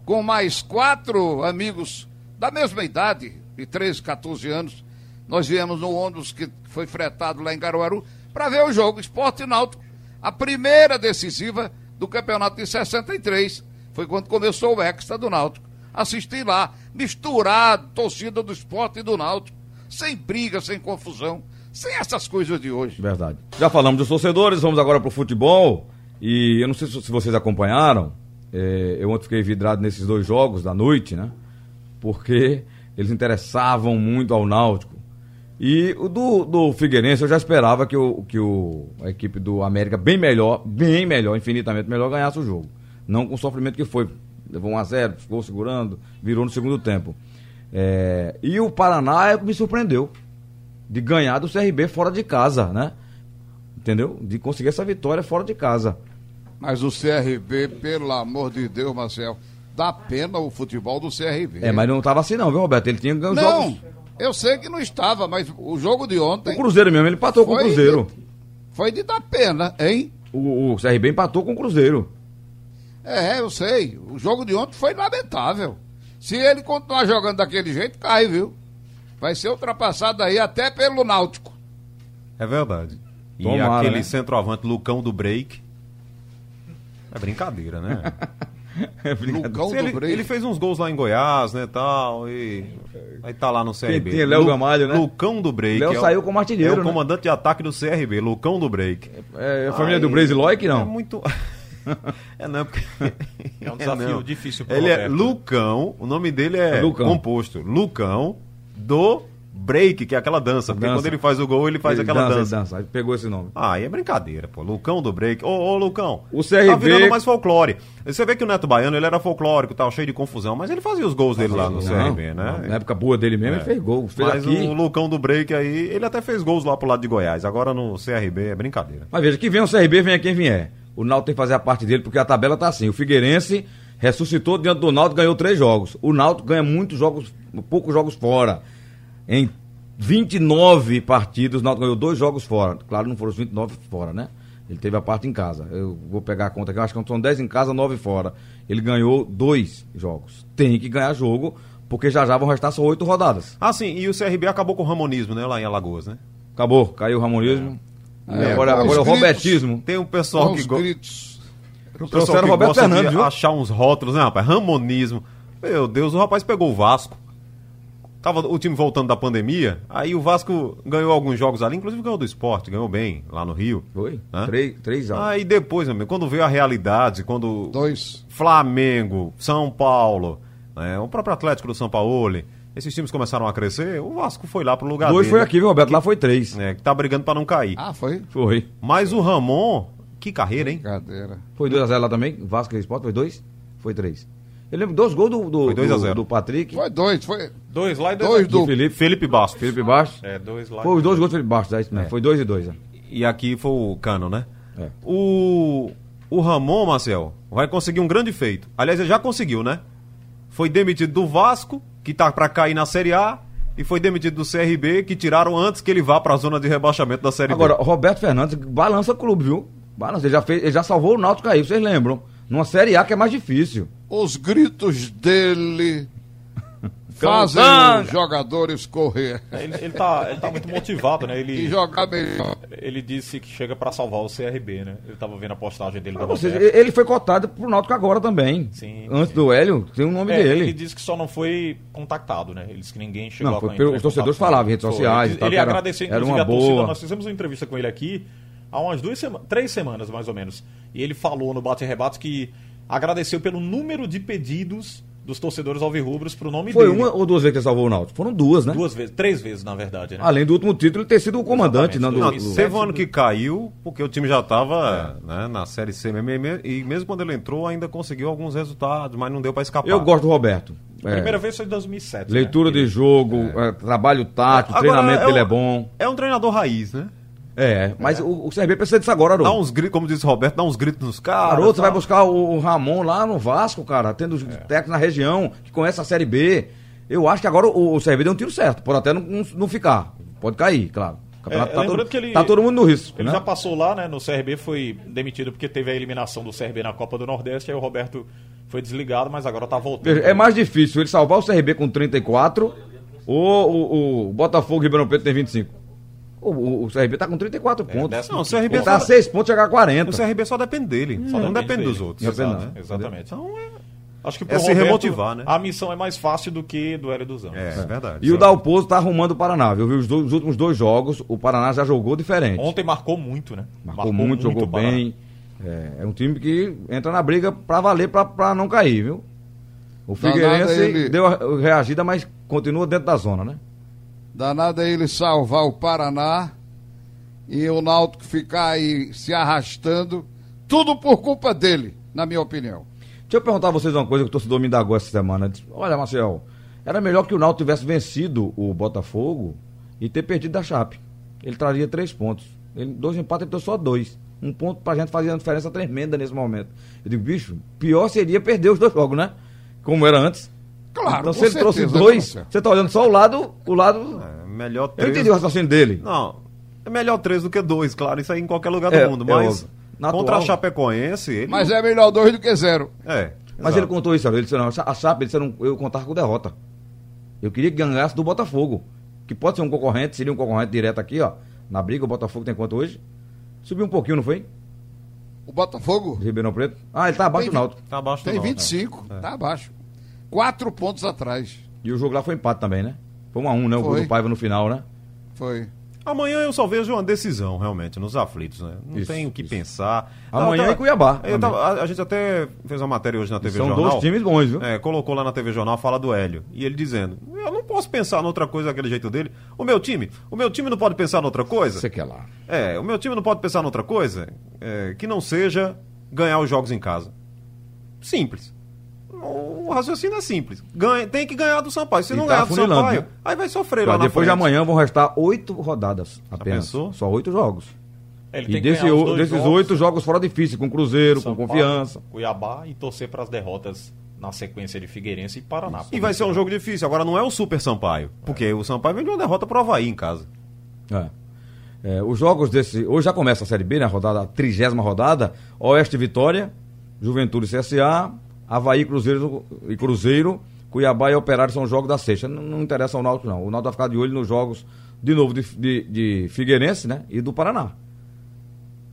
[SPEAKER 6] com mais quatro amigos da mesma idade, de 13, 14 anos. Nós viemos no ônibus que foi fretado lá em Caruaru para ver o jogo Esporte Náutico, a primeira decisiva do campeonato de 63. Foi quando começou o Extra do Náutico. Assisti lá, misturado, torcida do esporte e do Náutico, sem briga, sem confusão, sem essas coisas de hoje.
[SPEAKER 3] Verdade. Já falamos dos torcedores, vamos agora pro futebol. E eu não sei se vocês acompanharam. é, eu ontem fiquei vidrado nesses dois jogos da noite, né? Porque eles interessavam muito ao Náutico. E o do, do Figueirense eu já esperava que, o, que o, a equipe do América, bem melhor, bem melhor, infinitamente melhor, ganhasse o jogo. Não com o sofrimento que foi. Levou 1 a 0 ficou segurando, virou no segundo tempo. É, e o Paraná é o me surpreendeu de ganhar do CRB fora de casa, né? Entendeu? De conseguir essa vitória fora de casa.
[SPEAKER 6] Mas o CRB, pelo amor de Deus, Marcel, dá pena o futebol do CRB.
[SPEAKER 3] É, mas não estava assim não, viu, Roberto? Ele tinha ganho
[SPEAKER 6] Não,
[SPEAKER 3] jogos.
[SPEAKER 6] eu sei que não estava, mas o jogo de
[SPEAKER 3] O
[SPEAKER 6] ontem
[SPEAKER 3] Cruzeiro mesmo, ele empatou com o
[SPEAKER 6] Foi-
[SPEAKER 3] Cruzeiro.
[SPEAKER 6] foi de dar pena, hein?
[SPEAKER 3] O, o CRB empatou com o Cruzeiro.
[SPEAKER 6] É, eu sei. O jogo de ontem foi lamentável. Se ele continuar jogando daquele jeito, cai, viu? Vai ser ultrapassado aí até pelo Náutico.
[SPEAKER 4] É verdade. E
[SPEAKER 3] Tomara,
[SPEAKER 4] aquele
[SPEAKER 3] né?
[SPEAKER 4] centroavante Lucão do break. É brincadeira, né?
[SPEAKER 3] É brincadeira.
[SPEAKER 6] Lucão
[SPEAKER 4] Se
[SPEAKER 6] do
[SPEAKER 4] ele,
[SPEAKER 6] Break.
[SPEAKER 4] ele fez uns gols lá em Goiás, né, tal, e aí tá lá no CRB.
[SPEAKER 3] tem Léo Gamalho, né?
[SPEAKER 4] Lucão do Break.
[SPEAKER 3] Léo
[SPEAKER 4] é o-
[SPEAKER 3] saiu como artilheiro,
[SPEAKER 4] É o
[SPEAKER 3] né?
[SPEAKER 4] comandante de ataque do CRB, Lucão do Break.
[SPEAKER 3] É a família
[SPEAKER 4] Aí,
[SPEAKER 3] do Blaze Loic,
[SPEAKER 4] É
[SPEAKER 3] não?
[SPEAKER 4] muito... é não, porque...
[SPEAKER 5] É um desafio
[SPEAKER 4] não.
[SPEAKER 5] difícil
[SPEAKER 4] Ele é
[SPEAKER 5] Roberto.
[SPEAKER 4] Lucão, o nome dele é
[SPEAKER 3] Lucão.
[SPEAKER 4] composto. Lucão do Break, que é aquela dança. Porque
[SPEAKER 3] Dança.
[SPEAKER 4] quando ele faz o gol, ele faz
[SPEAKER 3] Ele
[SPEAKER 4] aquela
[SPEAKER 3] dança,
[SPEAKER 4] dança.
[SPEAKER 3] ele dança. Aí pegou esse nome.
[SPEAKER 4] Ah, aí é brincadeira, pô. Lucão do break. Ô, ô, Lucão.
[SPEAKER 3] O CRB
[SPEAKER 4] Tá virando mais folclore. Você vê que o Neto Baiano, ele era folclórico, tal, cheio de confusão, mas ele fazia os gols dele lá no
[SPEAKER 3] Não,
[SPEAKER 4] CRB, né?
[SPEAKER 3] Na época boa dele mesmo,
[SPEAKER 4] É.
[SPEAKER 3] ele fez gol. Fez
[SPEAKER 4] Mas
[SPEAKER 3] aqui.
[SPEAKER 4] o Lucão do break aí, ele até fez gols lá pro lado de Goiás. Agora no CRB é brincadeira.
[SPEAKER 3] Mas veja, que vem o CRB, venha quem vier. O Náutico tem que fazer a parte dele, porque a tabela tá assim. O Figueirense ressuscitou diante do Náutico, ganhou três jogos. O Náutico ganha muitos jogos, poucos jogos fora. Em 29 partidas, o Náutico ganhou dois jogos fora. Claro, não foram os 29 fora, né? Ele teve a parte em casa. Eu vou pegar a conta aqui, acho que são 10 em casa, 9 fora. Ele ganhou dois jogos. Tem que ganhar jogo, porque já já vão restar só oito rodadas.
[SPEAKER 4] Ah, sim, e o CRB acabou com o ramonismo, né, lá em Alagoas, né?
[SPEAKER 3] Acabou, caiu o ramonismo.
[SPEAKER 6] É,
[SPEAKER 3] agora
[SPEAKER 6] os
[SPEAKER 3] agora é o robertismo.
[SPEAKER 4] Tem um pessoal que
[SPEAKER 6] os
[SPEAKER 4] go-
[SPEAKER 6] gritos.
[SPEAKER 4] o pessoal
[SPEAKER 3] Trouxeram
[SPEAKER 4] que
[SPEAKER 3] Roberto
[SPEAKER 4] gosta de
[SPEAKER 3] Fernandes, viu?
[SPEAKER 4] achar uns rótulos, né, rapaz? Ramonismo. Meu Deus, o rapaz pegou o Vasco. Tava o time voltando da pandemia, aí o Vasco ganhou alguns jogos ali, inclusive ganhou do esporte, ganhou bem lá no Rio.
[SPEAKER 3] Foi?
[SPEAKER 4] Hã?
[SPEAKER 3] Três, três jogos.
[SPEAKER 4] Aí depois, meu amigo, quando veio a realidade, quando
[SPEAKER 6] Dois.
[SPEAKER 4] Flamengo, São Paulo, né, o próprio Atlético do São Paulo, esses times começaram a crescer, o Vasco foi lá pro lugar
[SPEAKER 3] Dois
[SPEAKER 4] dele.
[SPEAKER 3] foi aqui, viu, Roberto? Lá foi três.
[SPEAKER 4] né, que tá brigando pra não cair.
[SPEAKER 6] Ah, foi?
[SPEAKER 3] Foi.
[SPEAKER 4] Mas o Ramon, que carreira, hein?
[SPEAKER 6] Brincadeira.
[SPEAKER 3] Foi 2x0 lá também? Vasco e Sport foi dois? Foi três. Eu lembro dois gols do, do,
[SPEAKER 4] Foi 2 a 0.
[SPEAKER 3] do, do Patrick.
[SPEAKER 6] Foi dois, foi.
[SPEAKER 5] Dois lá e dois,
[SPEAKER 6] Dois
[SPEAKER 5] aqui.
[SPEAKER 6] do-
[SPEAKER 3] Felipe.
[SPEAKER 4] Felipe Bastos.
[SPEAKER 3] Felipe Bastos.
[SPEAKER 5] É, dois lá.
[SPEAKER 3] Foi os dois gols do Felipe Bastos, é isso mesmo. Foi dois e dois. né?
[SPEAKER 4] E aqui foi o Cano, né?
[SPEAKER 3] É.
[SPEAKER 4] O, o Ramon, Marcel, vai conseguir um grande feito. Aliás, ele já conseguiu, né? Foi demitido do Vasco, que tá pra cair na Série A, e foi demitido do CRB, que tiraram antes que ele vá pra zona de rebaixamento da Série
[SPEAKER 3] Agora,
[SPEAKER 4] B.
[SPEAKER 3] Roberto Fernandes balança o clube, viu? Balança. Ele já, fez, ele já salvou o Náutico aí, vocês lembram? Numa Série A que é mais difícil.
[SPEAKER 6] Os gritos dele fazem
[SPEAKER 3] Canga.
[SPEAKER 6] os jogadores correr
[SPEAKER 5] Ele, ele tá, ele tá muito motivado, né?
[SPEAKER 6] e
[SPEAKER 5] Ele,
[SPEAKER 6] jogar melhor.
[SPEAKER 5] ele disse que chega pra salvar o CRB, né? Eu tava vendo a postagem dele do
[SPEAKER 3] Ou seja, ele foi cotado pro Náutico agora também.
[SPEAKER 5] Sim,
[SPEAKER 3] Antes
[SPEAKER 5] sim.
[SPEAKER 3] do Hélio, tem o nome
[SPEAKER 5] É,
[SPEAKER 3] dele.
[SPEAKER 5] Ele disse que só não foi contactado, né? Ele disse que ninguém chegou
[SPEAKER 3] Não,
[SPEAKER 5] a
[SPEAKER 3] foi os torcedores falavam em redes sociais
[SPEAKER 5] Ele,
[SPEAKER 3] e tal,
[SPEAKER 5] ele
[SPEAKER 3] era-
[SPEAKER 5] agradeceu,
[SPEAKER 3] era
[SPEAKER 5] inclusive,
[SPEAKER 3] uma
[SPEAKER 5] a torcida.
[SPEAKER 3] boa.
[SPEAKER 5] Nós fizemos uma entrevista com ele aqui há umas duas semanas, três semanas mais ou menos. E ele falou no Bate e Rebate que agradeceu pelo número de pedidos dos torcedores alvirrubros pro nome
[SPEAKER 3] Foi
[SPEAKER 5] dele.
[SPEAKER 3] uma ou duas vezes que ele salvou o Náutico? Foram duas, né?
[SPEAKER 5] Duas vezes, três vezes, na verdade, né?
[SPEAKER 3] Além do último título, ele ter sido o comandante. Não, do,
[SPEAKER 4] Não,
[SPEAKER 3] do-
[SPEAKER 4] teve um ano que caiu, porque o time já estava né, na Série C mesmo, e- mesmo quando ele entrou, ainda conseguiu alguns resultados, mas não deu para escapar.
[SPEAKER 3] Eu gosto do Roberto.
[SPEAKER 5] A
[SPEAKER 3] É,
[SPEAKER 5] primeira vez foi em 2007. né?
[SPEAKER 3] leitura de
[SPEAKER 5] Ele-
[SPEAKER 3] jogo, é, trabalho tático,
[SPEAKER 4] Agora,
[SPEAKER 3] treinamento
[SPEAKER 4] é
[SPEAKER 3] dele
[SPEAKER 4] um-
[SPEAKER 3] é bom.
[SPEAKER 4] É um treinador raiz, né?
[SPEAKER 3] É, mas o, o CRB precisa disso agora,
[SPEAKER 4] Dá
[SPEAKER 3] Haroldo.
[SPEAKER 4] uns gritos, como disse o Roberto, dá uns gritos nos caras.
[SPEAKER 3] Garoto, você vai buscar o, o Ramon lá no Vasco, cara, tendo os
[SPEAKER 5] É.
[SPEAKER 3] técnicos na região, que conhece a Série B. Eu acho que agora o, o CRB deu um tiro certo. Pode até não, não, ficar. Pode cair, claro. O campeonato
[SPEAKER 5] É,
[SPEAKER 3] tá, todo,
[SPEAKER 5] ele-
[SPEAKER 3] tá todo mundo no risco.
[SPEAKER 5] Ele
[SPEAKER 3] né?
[SPEAKER 5] já passou lá, né, no CRB, foi demitido porque teve a eliminação do CRB na Copa do Nordeste, aí o Roberto foi desligado, mas agora tá voltando.
[SPEAKER 3] Veja, É mais difícil ele salvar o CRB com 34 ou o, o Botafogo Ribeirão Preto tem 25. O, o, o CRB tá com 34 pontos.
[SPEAKER 5] décimo
[SPEAKER 4] Não, o CRB
[SPEAKER 3] tá a
[SPEAKER 4] só,
[SPEAKER 3] 6 pontos chegar a 40.
[SPEAKER 4] o CRB só depende dele. Só não depende
[SPEAKER 5] dele.
[SPEAKER 4] dos outros.
[SPEAKER 5] Exato,
[SPEAKER 3] não.
[SPEAKER 5] Exatamente.
[SPEAKER 4] Então é,
[SPEAKER 5] Acho que
[SPEAKER 4] É
[SPEAKER 5] pro
[SPEAKER 4] se
[SPEAKER 5] Roberto,
[SPEAKER 4] remotivar, né?
[SPEAKER 5] A missão é mais fácil do que do Hélio dos Anjos.
[SPEAKER 4] é, é verdade.
[SPEAKER 3] E o Dalpozo tá arrumando o Paraná, viu? Os, dois- os últimos dois jogos, o Paraná já jogou diferente.
[SPEAKER 5] Ontem marcou muito, né?
[SPEAKER 3] Marcou, muito, jogou
[SPEAKER 5] o Paraná.
[SPEAKER 3] bem. É, é um time que entra na briga pra valer, pra, pra não cair, viu? O Figueirense
[SPEAKER 6] ele-
[SPEAKER 3] deu a reagida, mas continua dentro da zona, né?
[SPEAKER 6] Danado é ele salvar o Paraná e o Náutico ficar aí se arrastando. Tudo por culpa dele, na minha opinião.
[SPEAKER 3] Deixa eu perguntar a vocês uma coisa que o torcedor me indagou essa semana. Olha, Marcel, era melhor que o Náutico tivesse vencido o Botafogo e ter perdido da Chape. Ele traria três pontos. Ele, dois empates, ele deu só dois. Um ponto pra gente fazer uma diferença tremenda nesse momento. Eu digo, bicho, pior seria perder os dois jogos, né? Como era antes.
[SPEAKER 6] Claro,
[SPEAKER 3] então, se ele trouxe
[SPEAKER 6] certeza, né,
[SPEAKER 3] dois, você tá olhando só o lado. O lado.
[SPEAKER 4] É, melhor
[SPEAKER 3] Eu
[SPEAKER 4] três.
[SPEAKER 3] entendi o raciocínio dele.
[SPEAKER 4] Não, é melhor três do que dois, claro. Isso aí em qualquer lugar do
[SPEAKER 3] É,
[SPEAKER 4] mundo.
[SPEAKER 3] é
[SPEAKER 4] Mas contra
[SPEAKER 3] atual-
[SPEAKER 4] a Chapecoense, ele.
[SPEAKER 6] Mas é melhor dois do que zero.
[SPEAKER 4] É.
[SPEAKER 3] Mas
[SPEAKER 4] exato.
[SPEAKER 3] ele contou isso, ele disse, não, a Chape, ele disse, não, eu contava com derrota. Eu queria que ganhasse do Botafogo, que pode ser um concorrente, seria um concorrente direto aqui, ó, na briga, o Botafogo tem quanto hoje? Subiu um pouquinho, não foi?
[SPEAKER 6] O Botafogo
[SPEAKER 3] Ribeirão Preto? Ah, ele tá abaixo
[SPEAKER 6] Tem
[SPEAKER 3] do Náutico.
[SPEAKER 4] Tá abaixo do
[SPEAKER 6] tem
[SPEAKER 4] Náutico.
[SPEAKER 6] 25,
[SPEAKER 3] É.
[SPEAKER 6] tá abaixo. Quatro pontos atrás.
[SPEAKER 3] E o jogo lá foi empate também, né? Foi um a um, né? O gol
[SPEAKER 6] Foi.
[SPEAKER 3] do Paiva no final, né?
[SPEAKER 6] Foi.
[SPEAKER 4] Amanhã eu só vejo uma decisão, realmente, nos aflitos, né? Não
[SPEAKER 3] Isso,
[SPEAKER 4] tem o que
[SPEAKER 3] isso.
[SPEAKER 4] pensar.
[SPEAKER 3] Amanhã
[SPEAKER 4] Eu
[SPEAKER 3] em Cuiabá
[SPEAKER 4] eu
[SPEAKER 3] também.
[SPEAKER 4] tava- a, a gente até fez uma matéria hoje na TV
[SPEAKER 3] São
[SPEAKER 4] Jornal.
[SPEAKER 3] dois times bons, viu?
[SPEAKER 4] É, colocou lá na TV Jornal, fala do Hélio. E ele dizendo, eu não posso pensar noutra coisa daquele jeito dele. O meu time, o meu time não pode pensar noutra coisa?
[SPEAKER 3] Você quer lá.
[SPEAKER 4] É, o meu time não pode pensar noutra coisa é, que não seja ganhar os jogos em casa. Simples. O raciocínio é simples. Ganha, tem que ganhar do Sampaio. Se
[SPEAKER 3] E
[SPEAKER 4] não
[SPEAKER 3] tá
[SPEAKER 4] ganhar do Sampaio,
[SPEAKER 3] né?
[SPEAKER 4] aí vai sofrer lá na
[SPEAKER 3] depois de amanhã vão restar oito rodadas apenas.
[SPEAKER 4] pensou?
[SPEAKER 3] Só oito jogos.
[SPEAKER 5] Ele
[SPEAKER 3] E desse, o- desses
[SPEAKER 5] jogos,
[SPEAKER 3] oito jogos fora difícil, com Cruzeiro,
[SPEAKER 5] São
[SPEAKER 3] com
[SPEAKER 5] Paulo,
[SPEAKER 3] confiança.
[SPEAKER 5] Cuiabá e torcer para as derrotas na sequência de Figueirense e Paraná.
[SPEAKER 4] E vai ser um jogo difícil. Agora não é o Super Sampaio. Porque o Sampaio vem de uma derrota pro Havaí em casa.
[SPEAKER 3] É. É, os jogos desse. Hoje já começa a Série B, né? A rodada, a trigésima rodada. Oeste Vitória, Juventude CSA, Havaí Cruzeiro e Cruzeiro, Cuiabá e Operário são os jogos da sexta. Não, não interessa ao Náutico, não. O Náutico vai ficar de olho nos jogos, de novo, de, de, de Figueirense, né? E do Paraná.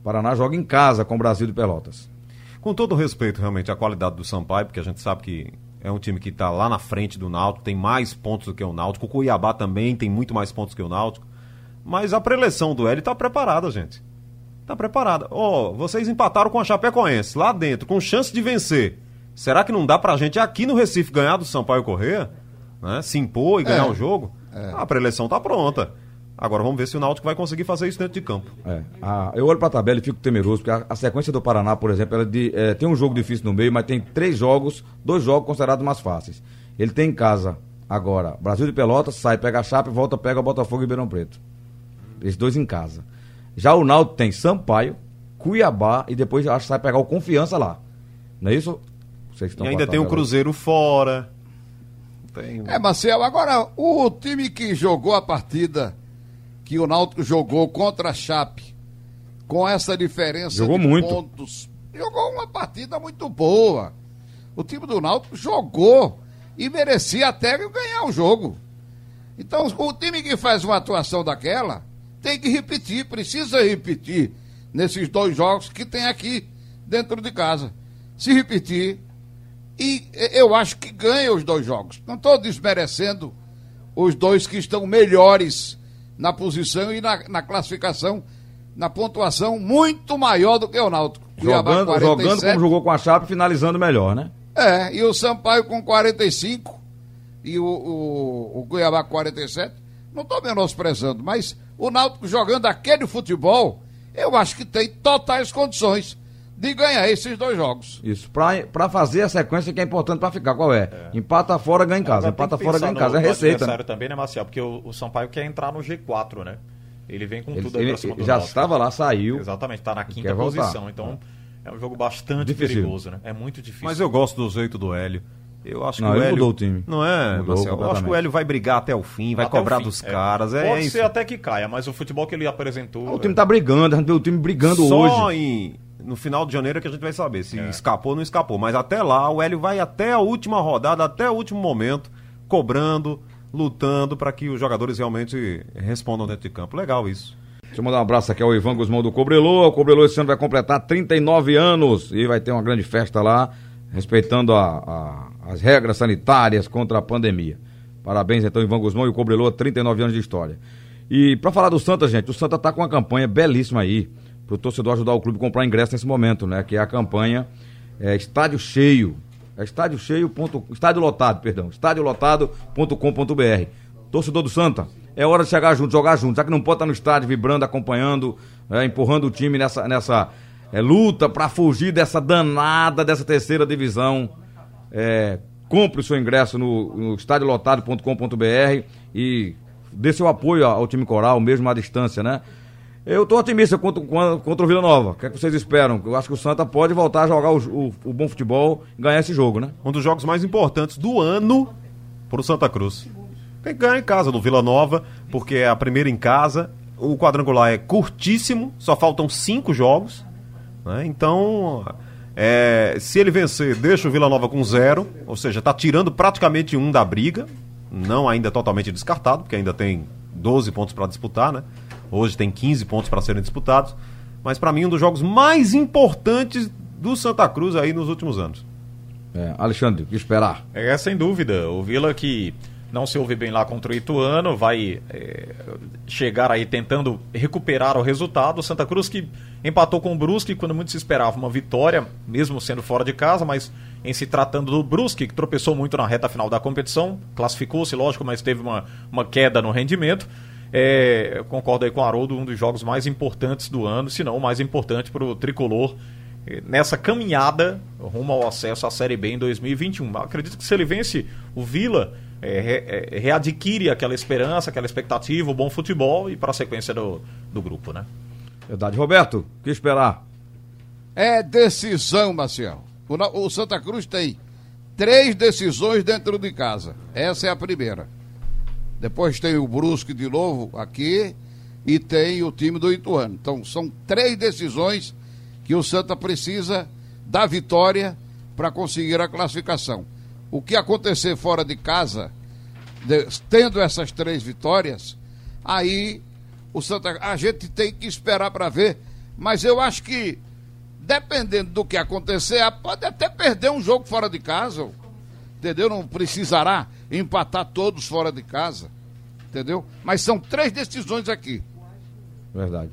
[SPEAKER 3] Paraná joga em casa com o Brasil de Pelotas.
[SPEAKER 4] Com todo respeito, realmente, à qualidade do Sampaio, porque a gente sabe que é um time que está lá na frente do Náutico, tem mais pontos do que o Náutico. O Cuiabá também tem muito mais pontos que o Náutico. Mas a preleção do Hélio está preparada, gente. Está preparada. Ó, oh, vocês empataram com a Chapecoense, lá dentro, com chance de vencer. Será que não dá pra gente aqui no Recife ganhar do Sampaio Corrêa? Né? Se impor e ganhar é. o jogo? É. A preleção tá pronta. Agora vamos ver se o Náutico vai conseguir fazer isso dentro de campo.
[SPEAKER 3] É. Ah, eu olho para a tabela e fico temeroso, porque a, a sequência do Paraná, por exemplo, ela de, é, tem um jogo difícil no meio, mas tem três jogos, dois jogos considerados mais fáceis. Ele tem em casa agora Brasil de Pelotas, sai, pega a Chape, volta, pega o Botafogo e Ribeirão Preto. Esses dois em casa. Já o Náutico tem Sampaio, Cuiabá e depois acho que sai pegar o Confiança lá. Não é isso?
[SPEAKER 4] Vocês estão e ainda tem o Cruzeiro fora.
[SPEAKER 6] Tem... É, Marcelo, agora o time que jogou a partida que o Náutico jogou contra a Chape, com essa diferença
[SPEAKER 3] jogou de muito.
[SPEAKER 6] pontos, jogou uma partida muito boa. O time do Náutico jogou e merecia até ganhar o jogo. Então, o time que faz uma atuação daquela tem que repetir, precisa repetir nesses dois jogos que tem aqui dentro de casa. Se repetir, e eu acho que ganha os dois jogos. Não estou desmerecendo os dois que estão melhores na posição e na, na classificação, na pontuação muito maior do que o Náutico.
[SPEAKER 3] Jogando, jogando como jogou com a Chape, finalizando melhor, né?
[SPEAKER 6] É, e o Sampaio com 45 e o, o, o Cuiabá com 47. Não estou menosprezando, mas o Náutico jogando aquele futebol, eu acho que tem totais condições de ganhar esses dois jogos.
[SPEAKER 3] Isso, para fazer a sequência que é importante para ficar, qual é? é? Empata fora, ganha em casa. Empata fora, ganha em casa. É receita.
[SPEAKER 5] Né? também, né, Marcial? Porque o, o Sampaio quer entrar no G4, né? Ele vem com
[SPEAKER 3] ele,
[SPEAKER 5] tudo
[SPEAKER 3] aí pra cima do Já estava lá, saiu.
[SPEAKER 5] Exatamente, está na quinta posição. Então, é um jogo bastante difícil. perigoso, né? É muito difícil.
[SPEAKER 4] Mas eu gosto do jeito do Hélio. Eu acho
[SPEAKER 3] não,
[SPEAKER 4] que o
[SPEAKER 3] Hélio. mudou o time.
[SPEAKER 4] Não é, mudou Marcelo? Eu acho que o Hélio vai brigar até o fim, vai até cobrar fim, dos é. caras. É,
[SPEAKER 5] Pode
[SPEAKER 4] é
[SPEAKER 5] ser até que caia, mas o futebol que ele apresentou.
[SPEAKER 3] o time tá brigando, a gente vê o time brigando
[SPEAKER 4] Só
[SPEAKER 3] hoje.
[SPEAKER 4] Só em no final de janeiro é que a gente vai saber se é. escapou ou não escapou. Mas até lá, o Hélio vai até a última rodada, até o último momento, cobrando, lutando para que os jogadores realmente respondam dentro de campo. Legal isso.
[SPEAKER 3] Deixa eu mandar um abraço aqui ao Ivan Guzmão do Cobrelô. O Cobrelô esse ano vai completar 39 anos e vai ter uma grande festa lá, respeitando a, a, as regras sanitárias contra a pandemia. Parabéns então, Ivan Guzmão e o Cobrelô, 39 anos de história. E para falar do Santa, gente, o Santa tá com uma campanha belíssima aí para o torcedor ajudar o clube a comprar ingresso nesse momento, né? Que é a campanha é, Estádio Cheio. É estádio cheio. Ponto, estádio lotado, perdão. Estádiolotado.com.br. Torcedor do Santa, é hora de chegar junto, jogar junto. Já que não pode estar no estádio vibrando, acompanhando, é, empurrando o time nessa, nessa é, luta para fugir dessa danada, dessa terceira divisão. É, compre o seu ingresso no, no estádiolotado.com.br e dê seu apoio ao time coral, mesmo à distância, né? Eu estou otimista contra, contra o Vila Nova. O que, é que vocês esperam? Eu acho que o Santa pode voltar a jogar o, o, o bom futebol e ganhar esse jogo, né?
[SPEAKER 4] Um dos jogos mais importantes do ano para o Santa Cruz. Tem que ganhar em casa do Vila Nova, porque é a primeira em casa. O quadrangular é curtíssimo, só faltam cinco jogos. Né? Então, é, se ele vencer, deixa o Vila Nova com zero, ou seja, está tirando praticamente um da briga. Não ainda totalmente descartado, porque ainda tem 12 pontos para disputar, né? Hoje tem 15 pontos para serem disputados. Mas para mim, um dos jogos mais importantes do Santa Cruz aí nos últimos anos.
[SPEAKER 3] É, Alexandre, o que esperar?
[SPEAKER 5] É, sem dúvida. O Vila que não se ouve bem lá contra o Ituano, vai é, chegar aí tentando recuperar o resultado. O Santa Cruz que empatou com o Brusque quando muito se esperava uma vitória, mesmo sendo fora de casa, mas em se tratando do Brusque, que tropeçou muito na reta final da competição, classificou-se, lógico, mas teve uma, uma queda no rendimento. É, concordo aí com o Haroldo, um dos jogos mais importantes do ano, se não o mais importante para o tricolor é, nessa caminhada rumo ao acesso à Série B em 2021. Acredito que se ele vence o Vila, é, é, readquire aquela esperança, aquela expectativa, o bom futebol e para a sequência do, do grupo, né?
[SPEAKER 3] Verdade. Roberto, o que esperar?
[SPEAKER 6] É decisão, Marcel. O, o Santa Cruz tem três decisões dentro de casa. Essa é a primeira. Depois tem o Brusque de novo aqui. e tem o time do Ituano. Então são três decisões que o Santa precisa da vitória para conseguir a classificação. O que acontecer fora de casa, de- tendo essas três vitórias, aí o Santa a gente tem que esperar para ver, mas eu acho que dependendo do que acontecer, pode até perder um jogo fora de casa, entendeu? Não precisará empatar todos fora de casa, entendeu? Mas são três decisões aqui.
[SPEAKER 3] Verdade.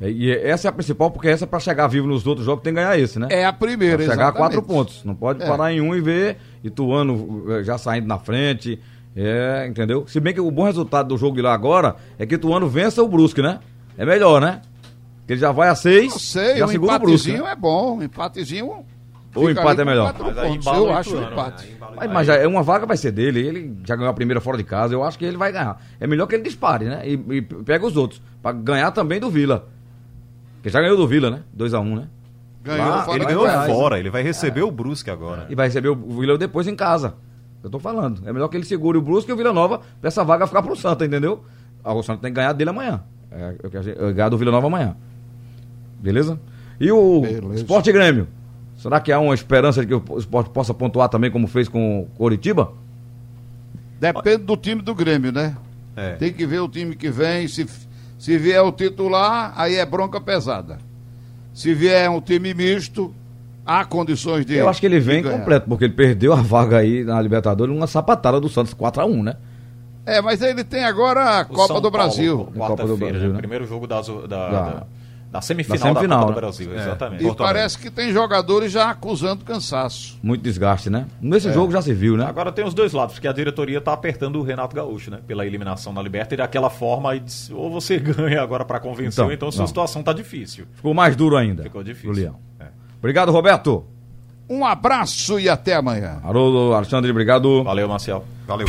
[SPEAKER 3] É, E essa é a principal, porque essa para chegar vivo nos outros jogos tem que ganhar esse, né?
[SPEAKER 6] É a primeira,
[SPEAKER 3] Pra chegar a quatro
[SPEAKER 6] exatamente.
[SPEAKER 3] pontos. Não pode
[SPEAKER 6] É.
[SPEAKER 3] parar em um e ver Ituano eh, já saindo na frente. É, entendeu? Se bem que o bom resultado do jogo de lá agora é que Ituano vença o Brusque, né? É melhor, né? Porque ele já vai a seis,
[SPEAKER 6] Não sei,
[SPEAKER 3] já
[SPEAKER 6] um
[SPEAKER 3] segura o Brusque.
[SPEAKER 6] empatezinho
[SPEAKER 3] né?
[SPEAKER 6] é bom, um empatezinho.
[SPEAKER 3] O empate é melhor.
[SPEAKER 5] Mas aí
[SPEAKER 6] Eu
[SPEAKER 5] o
[SPEAKER 6] acho o empate.
[SPEAKER 5] né?
[SPEAKER 3] Mas, mas já é uma vaga vai ser dele, ele já ganhou a primeira fora de casa, eu acho que ele vai ganhar. É melhor que ele dispare, né? E, e pega os outros, Pra ganhar também do Vila. Porque já ganhou do Vila, né? 2x1, né?
[SPEAKER 6] Ganhou
[SPEAKER 3] Lá,
[SPEAKER 6] fora
[SPEAKER 4] Ele ganhou
[SPEAKER 6] Goiás.
[SPEAKER 4] fora, ele vai receber o Brusque agora.
[SPEAKER 3] E vai receber o Vila depois em casa. Eu tô falando. É melhor que ele segure o Brusque e o Vila Nova pra essa vaga ficar pro Santa, entendeu? Ah, O Santa tem que ganhar dele amanhã. É, eu quero eu ganhar do Vila Nova amanhã. Beleza? E o
[SPEAKER 6] Beleza.
[SPEAKER 3] Esporte Grêmio? Será que há uma esperança de que o esporte possa pontuar também como fez com o Coritiba?
[SPEAKER 6] Depende do time do Grêmio, né?
[SPEAKER 4] É.
[SPEAKER 6] Tem que ver o time que vem. Se, se vier o titular, aí é bronca pesada. Se vier um time misto, há condições de.
[SPEAKER 3] Eu acho que ele vem completo, porque ele perdeu a vaga aí na Libertadores numa sapatada do Santos 4x1, né?
[SPEAKER 6] É, mas ele tem agora a
[SPEAKER 5] O
[SPEAKER 6] Copa
[SPEAKER 5] São
[SPEAKER 6] do
[SPEAKER 5] Paulo,
[SPEAKER 6] Brasil.
[SPEAKER 3] Copa do Brasil,
[SPEAKER 5] né?
[SPEAKER 3] né?
[SPEAKER 5] Primeiro jogo das- da, da,
[SPEAKER 3] Da-
[SPEAKER 5] da semifinal
[SPEAKER 3] da
[SPEAKER 5] da,
[SPEAKER 3] semifinal,
[SPEAKER 5] Copa
[SPEAKER 3] né?
[SPEAKER 5] do Brasil,
[SPEAKER 4] É.
[SPEAKER 5] exatamente.
[SPEAKER 6] E
[SPEAKER 4] Porto Alegre.
[SPEAKER 6] parece que tem jogadores já acusando cansaço.
[SPEAKER 3] Muito desgaste, né? Nesse jogo já se viu, né?
[SPEAKER 5] Agora tem os dois lados, porque a diretoria tá apertando o Renato Gaúcho, né? Pela eliminação na Liberta e daquela forma, aí diz, ou você ganha agora pra convencer,
[SPEAKER 3] Então,
[SPEAKER 5] então sua
[SPEAKER 3] não.
[SPEAKER 5] situação tá difícil.
[SPEAKER 3] Ficou mais duro ainda.
[SPEAKER 5] Ficou difícil.
[SPEAKER 3] Leão.
[SPEAKER 5] É.
[SPEAKER 3] Obrigado, Roberto.
[SPEAKER 6] Um abraço e até amanhã.
[SPEAKER 3] Haroldo, Alexandre, obrigado.
[SPEAKER 5] Valeu, Marcial.
[SPEAKER 4] Valeu.